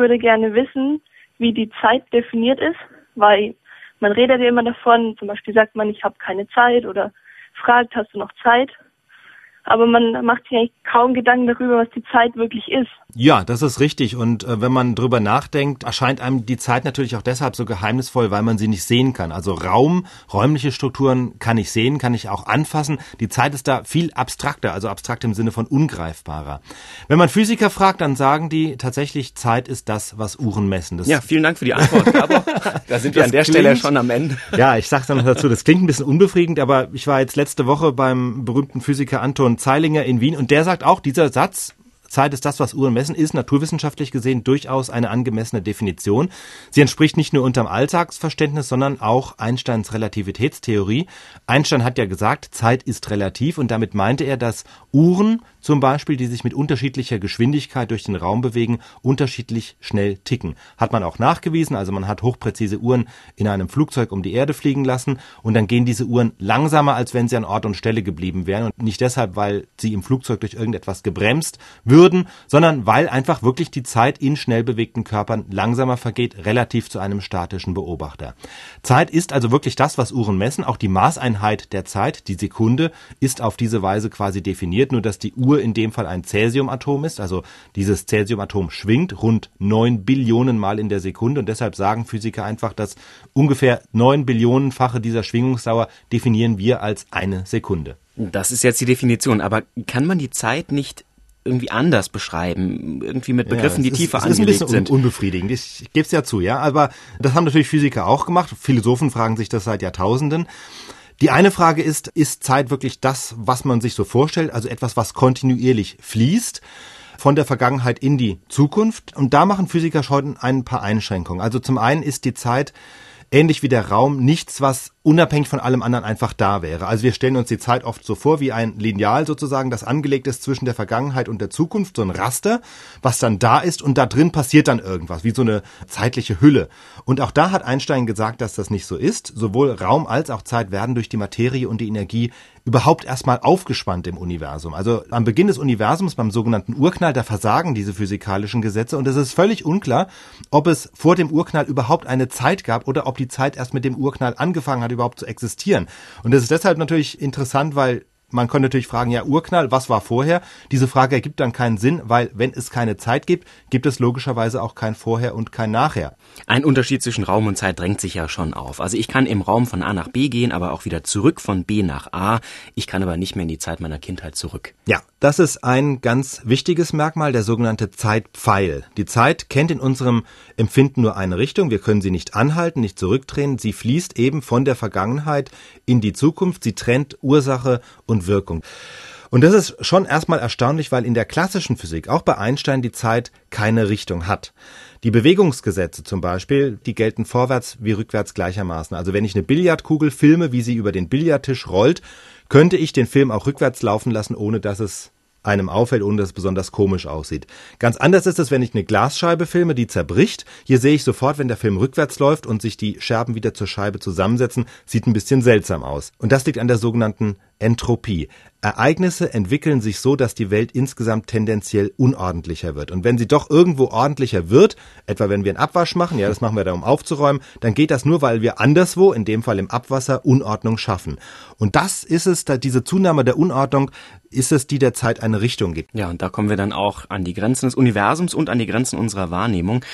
würde gerne wissen, wie die Zeit definiert ist, weil man redet ja immer davon, zum Beispiel sagt man, ich habe keine Zeit oder fragt, hast du noch Zeit? Aber man macht sich eigentlich kaum Gedanken darüber, was die Zeit wirklich ist. Ja, das ist richtig. Und äh, wenn man drüber nachdenkt, erscheint einem die Zeit natürlich auch deshalb so geheimnisvoll, weil man sie nicht sehen kann. Also Raum, räumliche Strukturen kann ich sehen, kann ich auch anfassen. Die Zeit ist da viel abstrakter, also abstrakt im Sinne von ungreifbarer. Wenn man Physiker fragt, dann sagen die tatsächlich, Zeit ist das, was Uhren messen. Das ja, vielen Dank für die Antwort. Aber da sind wir an der klingt, Stelle schon am Ende. Ja, ich sage dann noch dazu, das klingt ein bisschen unbefriedigend, aber ich war jetzt letzte Woche beim berühmten Physiker Anton Zeilinger in Wien und der sagt auch, dieser Satz, Zeit ist das, was Uhren messen, ist naturwissenschaftlich gesehen durchaus eine angemessene Definition. Sie entspricht nicht nur unterm Alltagsverständnis, sondern auch Einsteins Relativitätstheorie. Einstein hat ja gesagt, Zeit ist relativ und damit meinte er, dass Uhren zum Beispiel, die sich mit unterschiedlicher Geschwindigkeit durch den Raum bewegen, unterschiedlich schnell ticken. Hat man auch nachgewiesen, also man hat hochpräzise Uhren in einem Flugzeug um die Erde fliegen lassen und dann gehen diese Uhren langsamer, als wenn sie an Ort und Stelle geblieben wären und nicht deshalb, weil sie im Flugzeug durch irgendetwas gebremst würden, sondern weil einfach wirklich die Zeit in schnell bewegten Körpern langsamer vergeht, relativ zu einem statischen Beobachter. Zeit ist also wirklich das, was Uhren messen, auch die Maßeinheit der Zeit, die Sekunde, ist auf diese Weise quasi definiert, nur dass die Uhr Uhr in dem Fall ein Cäsiumatom ist. Also dieses Cäsiumatom schwingt rund neun Billionen Mal in der Sekunde und deshalb sagen Physiker einfach, dass ungefähr neun Billionenfache dieser Schwingungsdauer definieren wir als eine Sekunde. Das ist jetzt die Definition, aber kann man die Zeit nicht irgendwie anders beschreiben, irgendwie mit Begriffen, ja, die tiefer ist, angelegt sind. Das ist ein bisschen unbefriedigend, ich, ich gebe es ja zu, ja, aber das haben natürlich Physiker auch gemacht, Philosophen fragen sich das seit Jahrtausenden. Die eine Frage ist, ist Zeit wirklich das, was man sich so vorstellt, also etwas, was kontinuierlich fließt? von der Vergangenheit in die Zukunft. Und da machen Physiker schon ein paar Einschränkungen. Also zum einen ist die Zeit ähnlich wie der Raum nichts, was unabhängig von allem anderen einfach da wäre. Also wir stellen uns die Zeit oft so vor wie ein Lineal sozusagen, das angelegt ist zwischen der Vergangenheit und der Zukunft, so ein Raster, was dann da ist und da drin passiert dann irgendwas, wie so eine zeitliche Hülle. Und auch da hat Einstein gesagt, dass das nicht so ist. Sowohl Raum als auch Zeit werden durch die Materie und die Energie überhaupt erstmal aufgespannt im Universum. Also am Beginn des Universums, beim sogenannten Urknall, da versagen diese physikalischen Gesetze und es ist völlig unklar, ob es vor dem Urknall überhaupt eine Zeit gab oder ob die Zeit erst mit dem Urknall angefangen hat, überhaupt zu existieren. Und das ist deshalb natürlich interessant, weil man könnte natürlich fragen, ja, Urknall, was war vorher? Diese Frage ergibt dann keinen Sinn, weil wenn es keine Zeit gibt, gibt es logischerweise auch kein Vorher und kein Nachher. Ein Unterschied zwischen Raum und Zeit drängt sich ja schon auf. Also ich kann im Raum von A nach B gehen, aber auch wieder zurück von B nach A. Ich kann aber nicht mehr in die Zeit meiner Kindheit zurück. Ja, das ist ein ganz wichtiges Merkmal, der sogenannte Zeitpfeil. Die Zeit kennt in unserem Empfinden nur eine Richtung. Wir können sie nicht anhalten, nicht zurückdrehen. Sie fließt eben von der Vergangenheit in die Zukunft. Sie trennt Ursache und Wirkung. Und das ist schon erstmal erstaunlich, weil in der klassischen Physik, auch bei Einstein, die Zeit keine Richtung hat. Die Bewegungsgesetze zum Beispiel, die gelten vorwärts wie rückwärts gleichermaßen. Also wenn ich eine Billardkugel filme, wie sie über den Billardtisch rollt, könnte ich den Film auch rückwärts laufen lassen, ohne dass es einem auffällt, ohne dass es besonders komisch aussieht. Ganz anders ist es, wenn ich eine Glasscheibe filme, die zerbricht. Hier sehe ich sofort, wenn der Film rückwärts läuft und sich die Scherben wieder zur Scheibe zusammensetzen, sieht ein bisschen seltsam aus. Und das liegt an der sogenannten Entropie. Ereignisse entwickeln sich so, dass die Welt insgesamt tendenziell unordentlicher wird. Und wenn sie doch irgendwo ordentlicher wird, etwa wenn wir einen Abwasch machen, ja, das machen wir da, um aufzuräumen, dann geht das nur, weil wir anderswo, in dem Fall im Abwasser, Unordnung schaffen. Und das ist es, diese Zunahme der Unordnung, ist es, die der Zeit eine Richtung gibt. Ja, und da kommen wir dann auch an die Grenzen des Universums und an die Grenzen unserer Wahrnehmung.